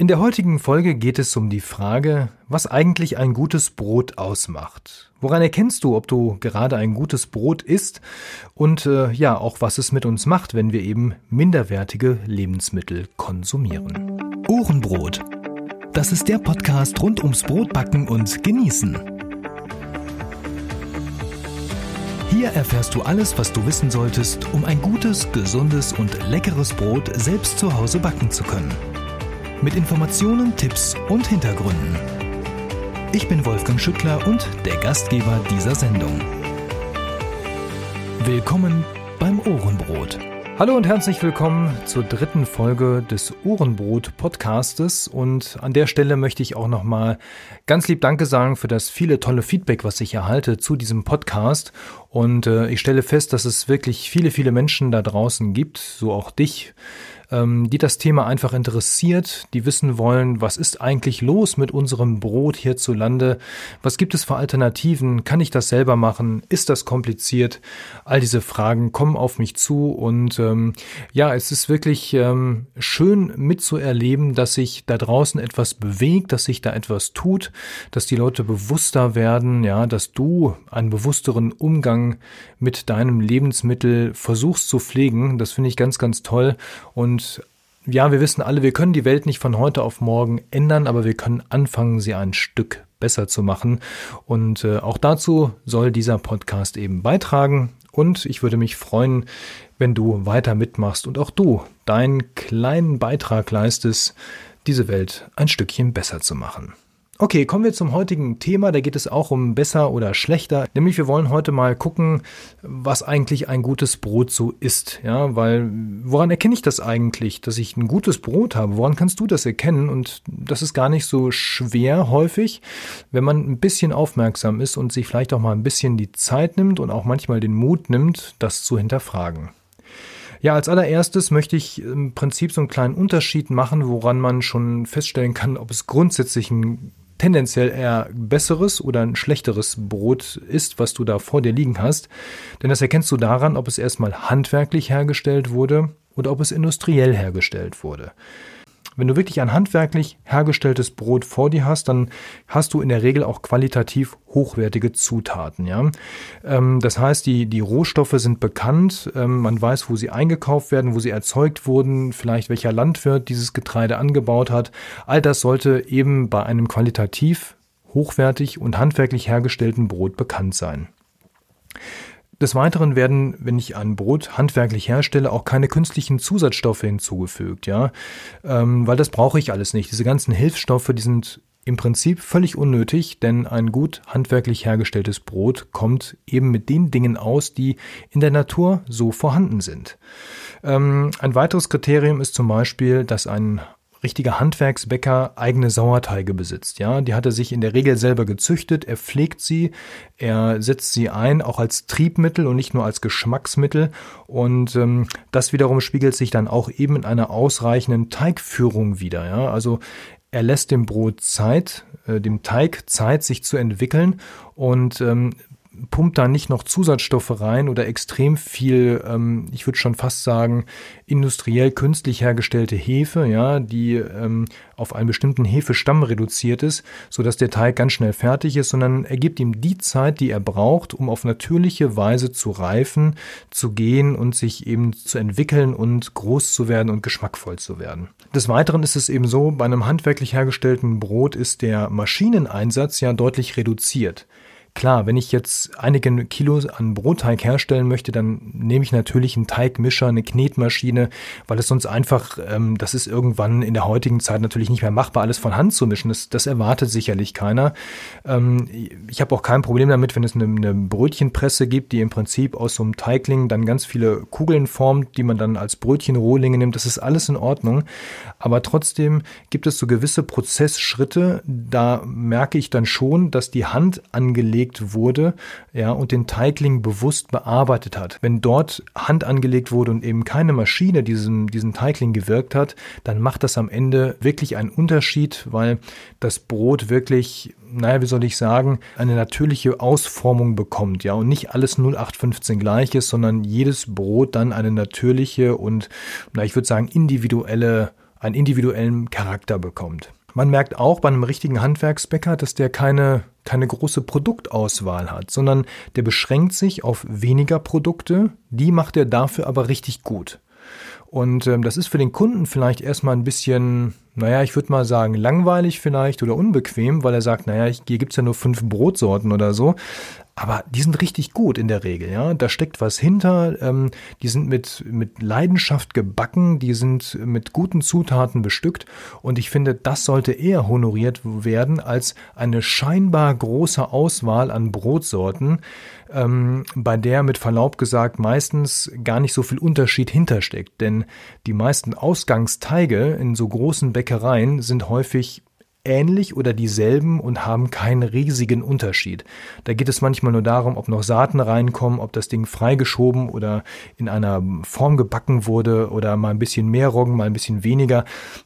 In der heutigen Folge geht es um die Frage, was eigentlich ein gutes Brot ausmacht. Woran erkennst du, ob du gerade ein gutes Brot isst und äh, ja, auch was es mit uns macht, wenn wir eben minderwertige Lebensmittel konsumieren. Ohrenbrot. Das ist der Podcast rund ums Brotbacken und Genießen. Hier erfährst du alles, was du wissen solltest, um ein gutes, gesundes und leckeres Brot selbst zu Hause backen zu können mit Informationen, Tipps und Hintergründen. Ich bin Wolfgang Schüttler und der Gastgeber dieser Sendung. Willkommen beim Ohrenbrot. Hallo und herzlich willkommen zur dritten Folge des Ohrenbrot Podcastes und an der Stelle möchte ich auch nochmal ganz lieb Danke sagen für das viele tolle Feedback, was ich erhalte zu diesem Podcast und äh, ich stelle fest, dass es wirklich viele, viele Menschen da draußen gibt, so auch dich, ähm, die das Thema einfach interessiert, die wissen wollen, was ist eigentlich los mit unserem Brot hierzulande, was gibt es für Alternativen, kann ich das selber machen, ist das kompliziert? All diese Fragen kommen auf mich zu und ähm, ja, es ist wirklich ähm, schön mitzuerleben, dass sich da draußen etwas bewegt, dass sich da etwas tut, dass die Leute bewusster werden, ja, dass du einen bewussteren Umgang mit deinem Lebensmittel versuchst zu pflegen. Das finde ich ganz, ganz toll und und ja, wir wissen alle, wir können die Welt nicht von heute auf morgen ändern, aber wir können anfangen, sie ein Stück besser zu machen. Und äh, auch dazu soll dieser Podcast eben beitragen. Und ich würde mich freuen, wenn du weiter mitmachst und auch du deinen kleinen Beitrag leistest, diese Welt ein Stückchen besser zu machen. Okay, kommen wir zum heutigen Thema. Da geht es auch um besser oder schlechter. Nämlich wir wollen heute mal gucken, was eigentlich ein gutes Brot so ist. Ja, weil woran erkenne ich das eigentlich, dass ich ein gutes Brot habe? Woran kannst du das erkennen? Und das ist gar nicht so schwer häufig, wenn man ein bisschen aufmerksam ist und sich vielleicht auch mal ein bisschen die Zeit nimmt und auch manchmal den Mut nimmt, das zu hinterfragen. Ja, als allererstes möchte ich im Prinzip so einen kleinen Unterschied machen, woran man schon feststellen kann, ob es grundsätzlich ein tendenziell eher besseres oder ein schlechteres Brot ist, was du da vor dir liegen hast. Denn das erkennst du daran, ob es erstmal handwerklich hergestellt wurde oder ob es industriell hergestellt wurde. Wenn du wirklich ein handwerklich hergestelltes Brot vor dir hast, dann hast du in der Regel auch qualitativ hochwertige Zutaten. Ja? Ähm, das heißt, die, die Rohstoffe sind bekannt, ähm, man weiß, wo sie eingekauft werden, wo sie erzeugt wurden, vielleicht welcher Landwirt dieses Getreide angebaut hat. All das sollte eben bei einem qualitativ hochwertig und handwerklich hergestellten Brot bekannt sein. Des Weiteren werden, wenn ich ein Brot handwerklich herstelle, auch keine künstlichen Zusatzstoffe hinzugefügt, ja, ähm, weil das brauche ich alles nicht. Diese ganzen Hilfsstoffe, die sind im Prinzip völlig unnötig, denn ein gut handwerklich hergestelltes Brot kommt eben mit den Dingen aus, die in der Natur so vorhanden sind. Ähm, ein weiteres Kriterium ist zum Beispiel, dass ein richtiger Handwerksbäcker eigene Sauerteige besitzt. Ja, die hat er sich in der Regel selber gezüchtet. Er pflegt sie, er setzt sie ein, auch als Triebmittel und nicht nur als Geschmacksmittel. Und ähm, das wiederum spiegelt sich dann auch eben in einer ausreichenden Teigführung wieder. Ja, also er lässt dem Brot Zeit, äh, dem Teig Zeit, sich zu entwickeln und ähm, pumpt da nicht noch Zusatzstoffe rein oder extrem viel, ähm, ich würde schon fast sagen, industriell künstlich hergestellte Hefe, ja, die ähm, auf einen bestimmten Hefestamm reduziert ist, so dass der Teig ganz schnell fertig ist, sondern er gibt ihm die Zeit, die er braucht, um auf natürliche Weise zu reifen, zu gehen und sich eben zu entwickeln und groß zu werden und geschmackvoll zu werden. Des Weiteren ist es eben so, bei einem handwerklich hergestellten Brot ist der Maschineneinsatz ja deutlich reduziert. Klar, wenn ich jetzt einige Kilos an Brotteig herstellen möchte, dann nehme ich natürlich einen Teigmischer, eine Knetmaschine, weil es sonst einfach, ähm, das ist irgendwann in der heutigen Zeit natürlich nicht mehr machbar, alles von Hand zu mischen. Das, das erwartet sicherlich keiner. Ähm, ich habe auch kein Problem damit, wenn es eine, eine Brötchenpresse gibt, die im Prinzip aus so einem Teigling dann ganz viele Kugeln formt, die man dann als Brötchenrohlinge nimmt. Das ist alles in Ordnung. Aber trotzdem gibt es so gewisse Prozessschritte, da merke ich dann schon, dass die Hand angelegt angelegt wurde, ja, und den Teigling bewusst bearbeitet hat. Wenn dort Hand angelegt wurde und eben keine Maschine diesen, diesen Teigling gewirkt hat, dann macht das am Ende wirklich einen Unterschied, weil das Brot wirklich naja, wie soll ich sagen, eine natürliche Ausformung bekommt, ja, und nicht alles 0815 gleich ist, sondern jedes Brot dann eine natürliche und, na, ich würde sagen, individuelle einen individuellen Charakter bekommt. Man merkt auch bei einem richtigen Handwerksbäcker, dass der keine, keine große Produktauswahl hat, sondern der beschränkt sich auf weniger Produkte, die macht er dafür aber richtig gut. Und ähm, das ist für den Kunden vielleicht erstmal ein bisschen, naja, ich würde mal sagen, langweilig vielleicht oder unbequem, weil er sagt, naja, hier gibt's ja nur fünf Brotsorten oder so. Aber die sind richtig gut in der Regel, ja. Da steckt was hinter. Ähm, die sind mit, mit Leidenschaft gebacken, die sind mit guten Zutaten bestückt. Und ich finde, das sollte eher honoriert werden als eine scheinbar große Auswahl an Brotsorten, ähm, bei der mit Verlaub gesagt meistens gar nicht so viel Unterschied hintersteckt. Denn die meisten Ausgangsteige in so großen Bäckereien sind häufig ähnlich oder dieselben und haben keinen riesigen Unterschied. Da geht es manchmal nur darum, ob noch Saaten reinkommen, ob das Ding freigeschoben oder in einer Form gebacken wurde oder mal ein bisschen mehr Roggen, mal ein bisschen weniger.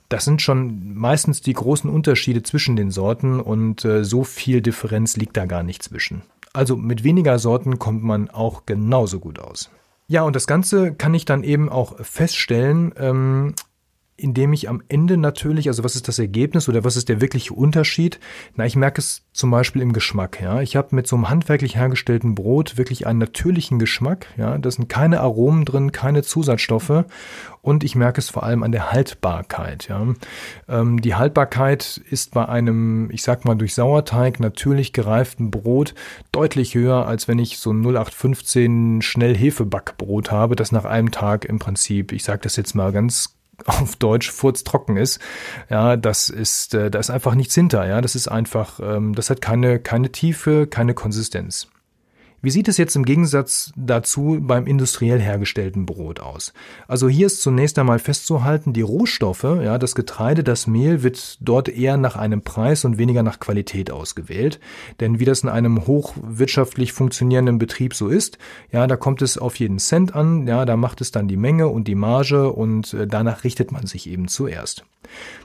Das sind schon meistens die großen Unterschiede zwischen den Sorten und äh, so viel Differenz liegt da gar nicht zwischen. Also mit weniger Sorten kommt man auch genauso gut aus. Ja, und das Ganze kann ich dann eben auch feststellen, ähm, indem ich am Ende natürlich, also was ist das Ergebnis oder was ist der wirkliche Unterschied? Na, ich merke es zum Beispiel im Geschmack. Ja, ich habe mit so einem handwerklich hergestellten Brot wirklich einen natürlichen Geschmack. Ja, da sind keine Aromen drin, keine Zusatzstoffe und ich merke es vor allem an der Haltbarkeit. Ja, ähm, die Haltbarkeit ist bei einem, ich sag mal durch Sauerteig natürlich gereiften Brot deutlich höher, als wenn ich so ein 0815 Schnellhefebackbrot habe, das nach einem Tag im Prinzip, ich sage das jetzt mal ganz auf Deutsch furztrocken ist. Ja, das ist, äh, da ist einfach nichts hinter. Ja, das ist einfach, ähm, das hat keine, keine Tiefe, keine Konsistenz. Wie sieht es jetzt im Gegensatz dazu beim industriell hergestellten Brot aus? Also hier ist zunächst einmal festzuhalten, die Rohstoffe, ja, das Getreide, das Mehl wird dort eher nach einem Preis und weniger nach Qualität ausgewählt. Denn wie das in einem hochwirtschaftlich funktionierenden Betrieb so ist, ja, da kommt es auf jeden Cent an, ja, da macht es dann die Menge und die Marge und äh, danach richtet man sich eben zuerst.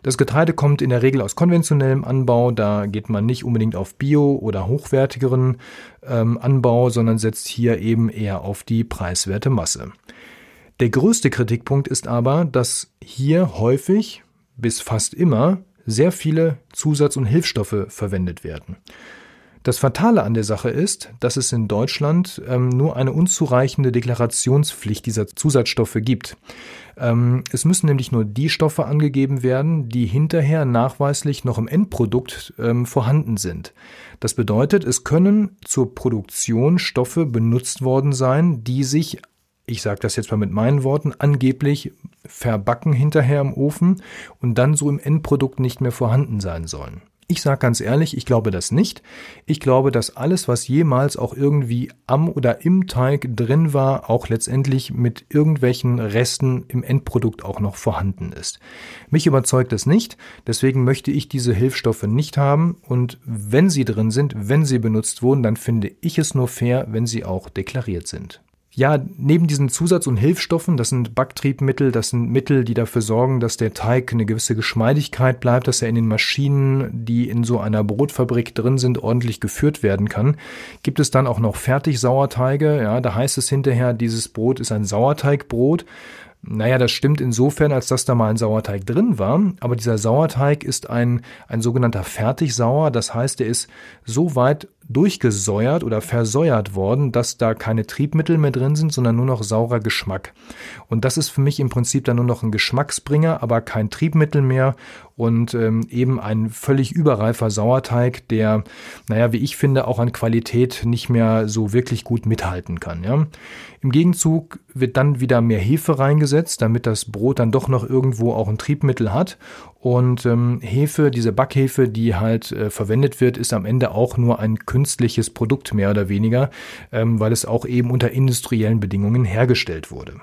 Das Getreide kommt in der Regel aus konventionellem Anbau, da geht man nicht unbedingt auf Bio oder hochwertigeren ähm, Anbau, sondern setzt hier eben eher auf die preiswerte Masse. Der größte Kritikpunkt ist aber, dass hier häufig bis fast immer sehr viele Zusatz- und Hilfsstoffe verwendet werden. Das Fatale an der Sache ist, dass es in Deutschland ähm, nur eine unzureichende Deklarationspflicht dieser Zusatzstoffe gibt. Ähm, es müssen nämlich nur die Stoffe angegeben werden, die hinterher nachweislich noch im Endprodukt ähm, vorhanden sind. Das bedeutet, es können zur Produktion Stoffe benutzt worden sein, die sich ich sage das jetzt mal mit meinen Worten, angeblich verbacken hinterher im Ofen und dann so im Endprodukt nicht mehr vorhanden sein sollen. Ich sage ganz ehrlich, ich glaube das nicht. Ich glaube, dass alles, was jemals auch irgendwie am oder im Teig drin war, auch letztendlich mit irgendwelchen Resten im Endprodukt auch noch vorhanden ist. Mich überzeugt das nicht, deswegen möchte ich diese Hilfsstoffe nicht haben und wenn sie drin sind, wenn sie benutzt wurden, dann finde ich es nur fair, wenn sie auch deklariert sind. Ja, neben diesen Zusatz- und Hilfsstoffen, das sind Backtriebmittel, das sind Mittel, die dafür sorgen, dass der Teig eine gewisse Geschmeidigkeit bleibt, dass er in den Maschinen, die in so einer Brotfabrik drin sind, ordentlich geführt werden kann. Gibt es dann auch noch Fertigsauerteige, ja, da heißt es hinterher, dieses Brot ist ein Sauerteigbrot. Naja, das stimmt insofern, als dass da mal ein Sauerteig drin war, aber dieser Sauerteig ist ein, ein sogenannter Fertigsauer, das heißt, er ist so weit durchgesäuert oder versäuert worden, dass da keine Triebmittel mehr drin sind, sondern nur noch saurer Geschmack. Und das ist für mich im Prinzip dann nur noch ein Geschmacksbringer, aber kein Triebmittel mehr und ähm, eben ein völlig überreifer Sauerteig, der, naja, wie ich finde, auch an Qualität nicht mehr so wirklich gut mithalten kann. Ja. Im Gegenzug wird dann wieder mehr Hefe reingesetzt, damit das Brot dann doch noch irgendwo auch ein Triebmittel hat und ähm, Hefe, diese Backhefe, die halt äh, verwendet wird, ist am Ende auch nur ein künstliches Produkt mehr oder weniger, ähm, weil es auch eben unter industriellen Bedingungen hergestellt wurde.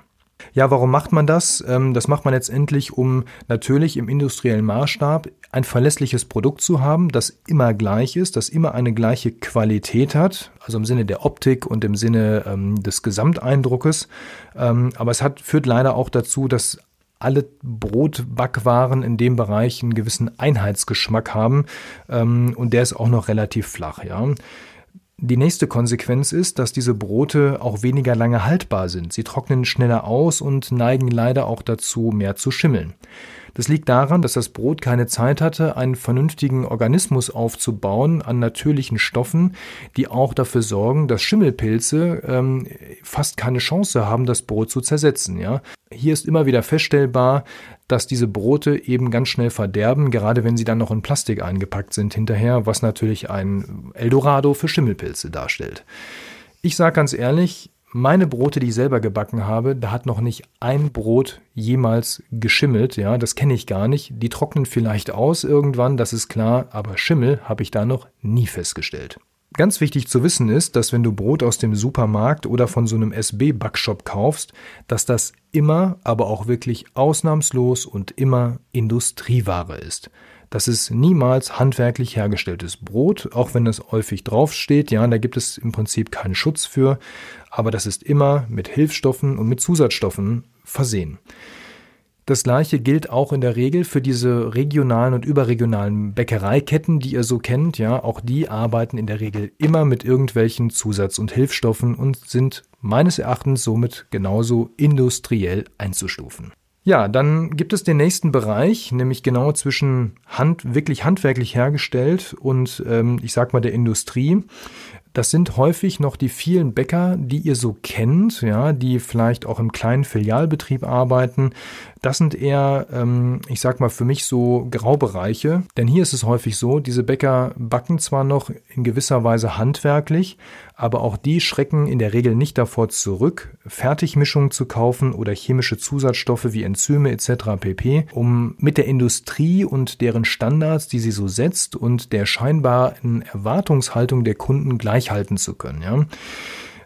Ja, warum macht man das? Ähm, das macht man letztendlich, um natürlich im industriellen Maßstab ein verlässliches Produkt zu haben, das immer gleich ist, das immer eine gleiche Qualität hat, also im Sinne der Optik und im Sinne ähm, des Gesamteindruckes. Ähm, aber es hat, führt leider auch dazu, dass alle Brotbackwaren in dem Bereich einen gewissen Einheitsgeschmack haben und der ist auch noch relativ flach, ja. Die nächste Konsequenz ist, dass diese Brote auch weniger lange haltbar sind. Sie trocknen schneller aus und neigen leider auch dazu, mehr zu schimmeln. Das liegt daran, dass das Brot keine Zeit hatte, einen vernünftigen Organismus aufzubauen an natürlichen Stoffen, die auch dafür sorgen, dass Schimmelpilze ähm, fast keine Chance haben, das Brot zu zersetzen. Ja? Hier ist immer wieder feststellbar, dass diese Brote eben ganz schnell verderben, gerade wenn sie dann noch in Plastik eingepackt sind hinterher, was natürlich ein Eldorado für Schimmelpilze darstellt. Ich sage ganz ehrlich, meine Brote, die ich selber gebacken habe, da hat noch nicht ein Brot jemals geschimmelt. Ja, das kenne ich gar nicht. Die trocknen vielleicht aus irgendwann, das ist klar, aber Schimmel habe ich da noch nie festgestellt. Ganz wichtig zu wissen ist, dass wenn du Brot aus dem Supermarkt oder von so einem SB-Backshop kaufst, dass das immer, aber auch wirklich ausnahmslos und immer Industrieware ist. Das ist niemals handwerklich hergestelltes Brot, auch wenn es häufig draufsteht. Ja, da gibt es im Prinzip keinen Schutz für, aber das ist immer mit Hilfsstoffen und mit Zusatzstoffen versehen. Das gleiche gilt auch in der Regel für diese regionalen und überregionalen Bäckereiketten, die ihr so kennt. Ja, auch die arbeiten in der Regel immer mit irgendwelchen Zusatz- und Hilfsstoffen und sind meines Erachtens somit genauso industriell einzustufen. Ja, dann gibt es den nächsten Bereich, nämlich genau zwischen Hand, wirklich handwerklich hergestellt und ähm, ich sag mal der Industrie. Das sind häufig noch die vielen Bäcker, die ihr so kennt, ja, die vielleicht auch im kleinen Filialbetrieb arbeiten. Das sind eher, ähm, ich sag mal, für mich so Graubereiche. Denn hier ist es häufig so, diese Bäcker backen zwar noch in gewisser Weise handwerklich, aber auch die schrecken in der Regel nicht davor zurück, Fertigmischungen zu kaufen oder chemische Zusatzstoffe wie Enzyme etc. pp, um mit der Industrie und deren Standards, die sie so setzt und der scheinbaren Erwartungshaltung der Kunden gleich halten zu können. Ja.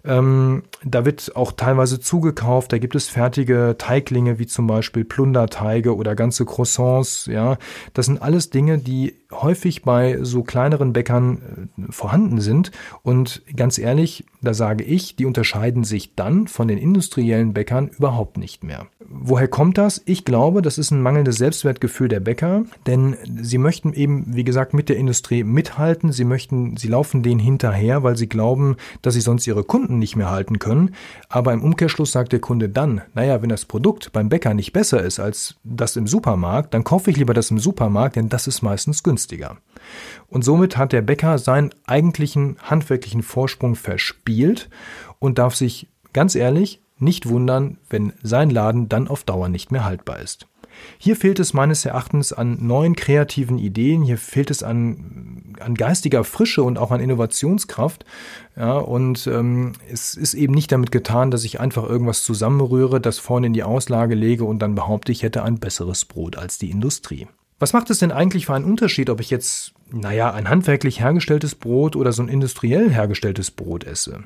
Ähm, da wird auch teilweise zugekauft. Da gibt es fertige Teiglinge wie zum Beispiel Plunderteige oder ganze Croissants. Ja, das sind alles Dinge, die häufig bei so kleineren Bäckern äh, vorhanden sind. Und ganz ehrlich, da sage ich, die unterscheiden sich dann von den industriellen Bäckern überhaupt nicht mehr. Woher kommt das? Ich glaube, das ist ein mangelndes Selbstwertgefühl der Bäcker, denn sie möchten eben, wie gesagt, mit der Industrie mithalten. Sie möchten, sie laufen denen hinterher, weil sie glauben, dass sie sonst ihre Kunden nicht mehr halten können. Aber im Umkehrschluss sagt der Kunde dann, naja, wenn das Produkt beim Bäcker nicht besser ist als das im Supermarkt, dann kaufe ich lieber das im Supermarkt, denn das ist meistens günstiger. Und somit hat der Bäcker seinen eigentlichen handwerklichen Vorsprung verspielt und darf sich ganz ehrlich nicht wundern, wenn sein Laden dann auf Dauer nicht mehr haltbar ist. Hier fehlt es meines Erachtens an neuen kreativen Ideen, hier fehlt es an, an geistiger Frische und auch an Innovationskraft. Ja, und ähm, es ist eben nicht damit getan, dass ich einfach irgendwas zusammenrühre, das vorne in die Auslage lege und dann behaupte, ich hätte ein besseres Brot als die Industrie. Was macht es denn eigentlich für einen Unterschied, ob ich jetzt, naja, ein handwerklich hergestelltes Brot oder so ein industriell hergestelltes Brot esse?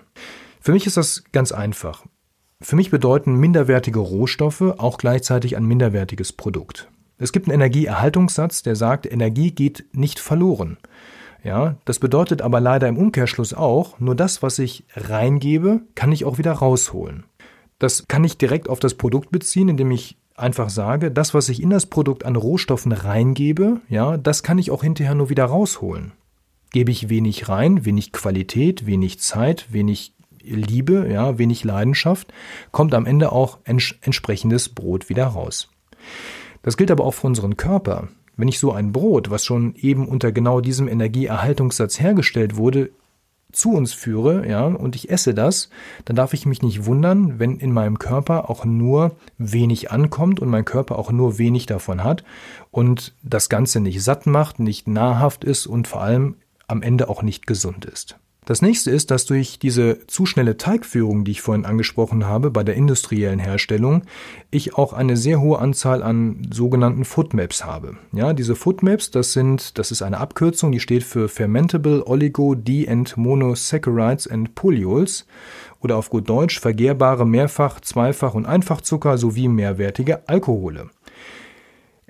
Für mich ist das ganz einfach. Für mich bedeuten minderwertige Rohstoffe auch gleichzeitig ein minderwertiges Produkt. Es gibt einen Energieerhaltungssatz, der sagt, Energie geht nicht verloren. Ja, das bedeutet aber leider im Umkehrschluss auch, nur das, was ich reingebe, kann ich auch wieder rausholen. Das kann ich direkt auf das Produkt beziehen, indem ich einfach sage, das, was ich in das Produkt an Rohstoffen reingebe, ja, das kann ich auch hinterher nur wieder rausholen. Gebe ich wenig rein, wenig Qualität, wenig Zeit, wenig Liebe, ja, wenig Leidenschaft, kommt am Ende auch ents entsprechendes Brot wieder raus. Das gilt aber auch für unseren Körper. Wenn ich so ein Brot, was schon eben unter genau diesem Energieerhaltungssatz hergestellt wurde, zu uns führe, ja, und ich esse das, dann darf ich mich nicht wundern, wenn in meinem Körper auch nur wenig ankommt und mein Körper auch nur wenig davon hat und das Ganze nicht satt macht, nicht nahrhaft ist und vor allem am Ende auch nicht gesund ist. Das nächste ist, dass durch diese zu schnelle Teigführung, die ich vorhin angesprochen habe, bei der industriellen Herstellung, ich auch eine sehr hohe Anzahl an sogenannten Foodmaps habe. Ja, diese Foodmaps, das sind, das ist eine Abkürzung, die steht für Fermentable Oligo D and Monosaccharides and Polyols oder auf gut Deutsch vergehrbare Mehrfach-, Zweifach- und Einfachzucker sowie mehrwertige Alkohole.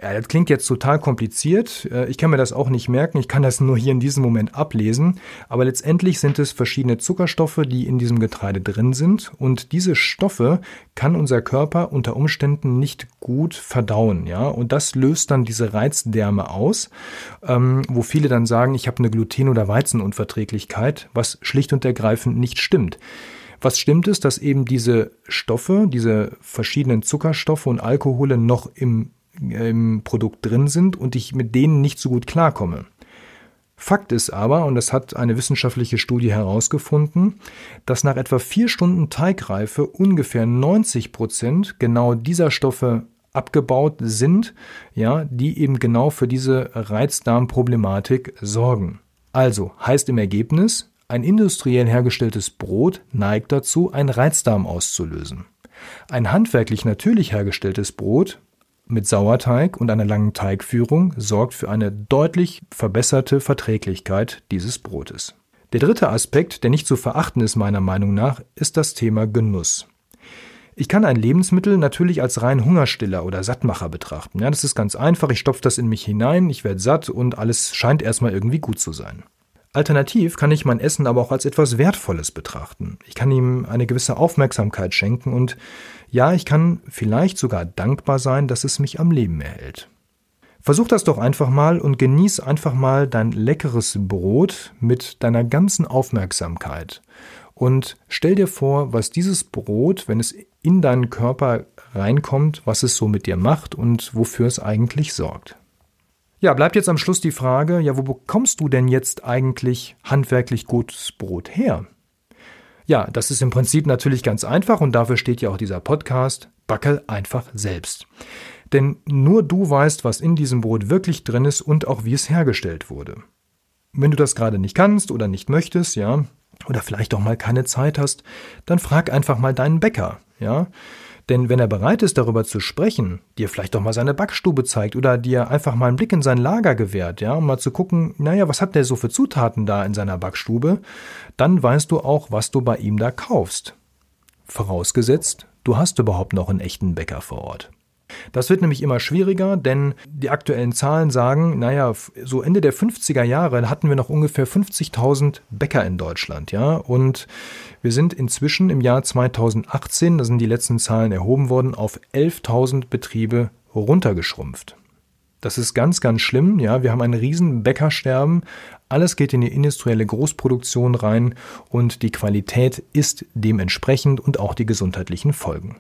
Ja, das klingt jetzt total kompliziert. Äh, ich kann mir das auch nicht merken. Ich kann das nur hier in diesem Moment ablesen. Aber letztendlich sind es verschiedene Zuckerstoffe, die in diesem Getreide drin sind. Und diese Stoffe kann unser Körper unter Umständen nicht gut verdauen. Ja, und das löst dann diese Reizdärme aus, ähm, wo viele dann sagen, ich habe eine Gluten- oder Weizenunverträglichkeit, was schlicht und ergreifend nicht stimmt. Was stimmt ist, dass eben diese Stoffe, diese verschiedenen Zuckerstoffe und Alkohole noch im im Produkt drin sind und ich mit denen nicht so gut klarkomme. Fakt ist aber, und das hat eine wissenschaftliche Studie herausgefunden, dass nach etwa vier Stunden Teigreife ungefähr 90 Prozent genau dieser Stoffe abgebaut sind, ja, die eben genau für diese Reizdarmproblematik sorgen. Also heißt im Ergebnis, ein industriell hergestelltes Brot neigt dazu, einen Reizdarm auszulösen. Ein handwerklich natürlich hergestelltes Brot mit Sauerteig und einer langen Teigführung sorgt für eine deutlich verbesserte Verträglichkeit dieses Brotes. Der dritte Aspekt, der nicht zu verachten ist meiner Meinung nach, ist das Thema Genuss. Ich kann ein Lebensmittel natürlich als rein Hungerstiller oder Sattmacher betrachten. Ja, das ist ganz einfach. Ich stopfe das in mich hinein, ich werde satt und alles scheint erstmal irgendwie gut zu sein. Alternativ kann ich mein Essen aber auch als etwas Wertvolles betrachten. Ich kann ihm eine gewisse Aufmerksamkeit schenken und ja, ich kann vielleicht sogar dankbar sein, dass es mich am Leben erhält. Versuch das doch einfach mal und genieß einfach mal dein leckeres Brot mit deiner ganzen Aufmerksamkeit. Und stell dir vor, was dieses Brot, wenn es in deinen Körper reinkommt, was es so mit dir macht und wofür es eigentlich sorgt. Ja, bleibt jetzt am Schluss die Frage, ja, wo bekommst du denn jetzt eigentlich handwerklich gutes Brot her? Ja, das ist im Prinzip natürlich ganz einfach und dafür steht ja auch dieser Podcast. Backe einfach selbst. Denn nur du weißt, was in diesem Brot wirklich drin ist und auch wie es hergestellt wurde. Wenn du das gerade nicht kannst oder nicht möchtest, ja, oder vielleicht auch mal keine Zeit hast, dann frag einfach mal deinen Bäcker, ja. Denn wenn er bereit ist, darüber zu sprechen, dir vielleicht doch mal seine Backstube zeigt oder dir einfach mal einen Blick in sein Lager gewährt, ja, um mal zu gucken, naja, was hat der so für Zutaten da in seiner Backstube, dann weißt du auch, was du bei ihm da kaufst. Vorausgesetzt, du hast überhaupt noch einen echten Bäcker vor Ort. Das wird nämlich immer schwieriger, denn die aktuellen Zahlen sagen, naja, so Ende der 50er Jahre hatten wir noch ungefähr 50.000 Bäcker in Deutschland, ja, und wir sind inzwischen im Jahr 2018, da sind die letzten Zahlen erhoben worden, auf 11.000 Betriebe runtergeschrumpft. Das ist ganz, ganz schlimm. Ja, wir haben ein riesen Bäckersterben. Alles geht in die industrielle Großproduktion rein und die Qualität ist dementsprechend und auch die gesundheitlichen Folgen.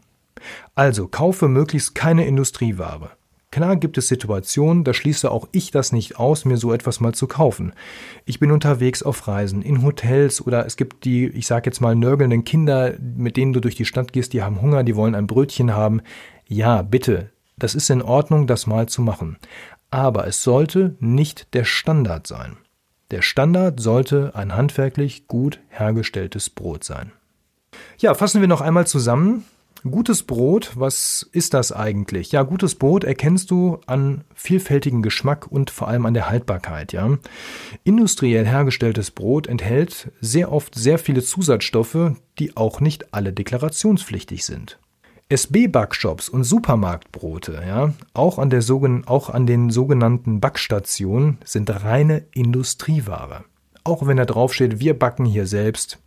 Also kaufe möglichst keine Industrieware. Klar gibt es Situationen, da schließe auch ich das nicht aus, mir so etwas mal zu kaufen. Ich bin unterwegs auf Reisen, in Hotels oder es gibt die, ich sag jetzt mal, nörgelnden Kinder, mit denen du durch die Stadt gehst, die haben Hunger, die wollen ein Brötchen haben. Ja, bitte, das ist in Ordnung, das mal zu machen. Aber es sollte nicht der Standard sein. Der Standard sollte ein handwerklich gut hergestelltes Brot sein. Ja, fassen wir noch einmal zusammen. Gutes Brot, was ist das eigentlich? Ja, gutes Brot erkennst du an vielfältigen Geschmack und vor allem an der Haltbarkeit, ja. Industriell hergestelltes Brot enthält sehr oft sehr viele Zusatzstoffe, die auch nicht alle deklarationspflichtig sind. SB-Backshops und Supermarktbrote, ja, auch an, der, auch an den sogenannten Backstationen sind reine Industrieware. Auch wenn da drauf steht, wir backen hier selbst,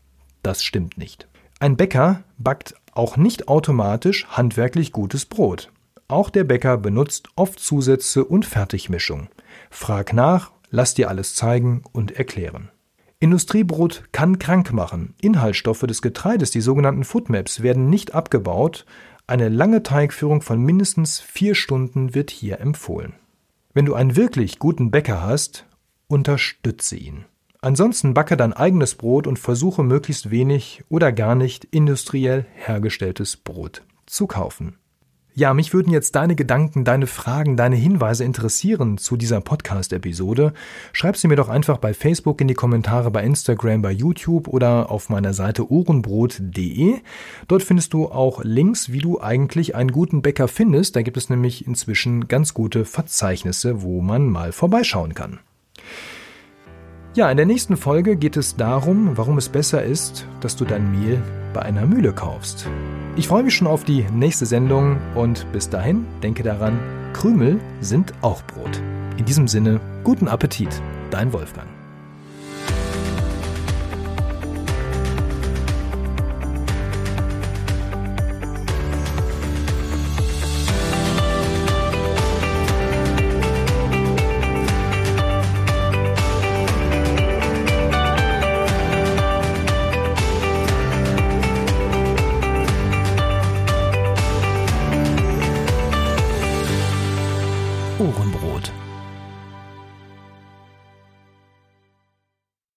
das stimmt nicht. Ein Bäcker backt auch nicht automatisch handwerklich gutes Brot. Auch der Bäcker benutzt oft Zusätze und Fertigmischung. Frag nach, lass dir alles zeigen und erklären. Industriebrot kann krank machen. Inhaltsstoffe des Getreides, die sogenannten Foodmaps, werden nicht abgebaut. Eine lange Teigführung von mindestens vier Stunden wird hier empfohlen. Wenn du einen wirklich guten Bäcker hast, unterstütze ihn. Ansonsten backe dein eigenes Brot und versuche möglichst wenig oder gar nicht industriell hergestelltes Brot zu kaufen. Ja, mich würden jetzt deine Gedanken, deine Fragen, deine Hinweise interessieren zu dieser Podcast-Episode. Schreib sie mir doch einfach bei Facebook in die Kommentare, bei Instagram, bei YouTube oder auf meiner Seite ohrenbrot.de. Dort findest du auch Links, wie du eigentlich einen guten Bäcker findest. Da gibt es nämlich inzwischen ganz gute Verzeichnisse, wo man mal vorbeischauen kann. Ja, in der nächsten Folge geht es darum, warum es besser ist, dass du dein Mehl bei einer Mühle kaufst. Ich freue mich schon auf die nächste Sendung und bis dahin denke daran, Krümel sind auch Brot. In diesem Sinne, guten Appetit, dein Wolfgang.